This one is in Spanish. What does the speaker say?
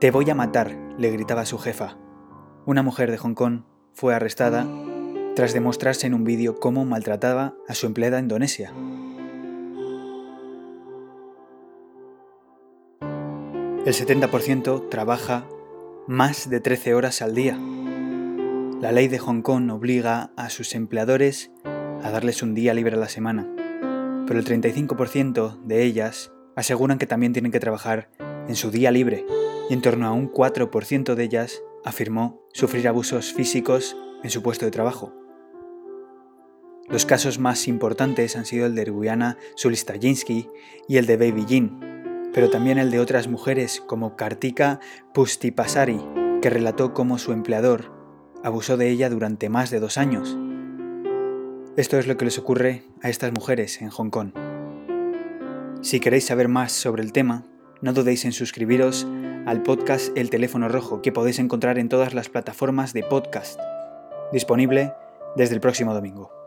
Te voy a matar, le gritaba su jefa. Una mujer de Hong Kong fue arrestada tras demostrarse en un vídeo cómo maltrataba a su empleada indonesia. El 70% trabaja más de 13 horas al día. La ley de Hong Kong obliga a sus empleadores a darles un día libre a la semana, pero el 35% de ellas aseguran que también tienen que trabajar en su día libre y en torno a un 4% de ellas afirmó sufrir abusos físicos en su puesto de trabajo. Los casos más importantes han sido el de Erguiana Sulistajinsky y el de Baby Jean, pero también el de otras mujeres como Kartika Pustipasari, que relató cómo su empleador abusó de ella durante más de dos años. Esto es lo que les ocurre a estas mujeres en Hong Kong. Si queréis saber más sobre el tema, no dudéis en suscribiros al podcast El teléfono rojo que podéis encontrar en todas las plataformas de podcast, disponible desde el próximo domingo.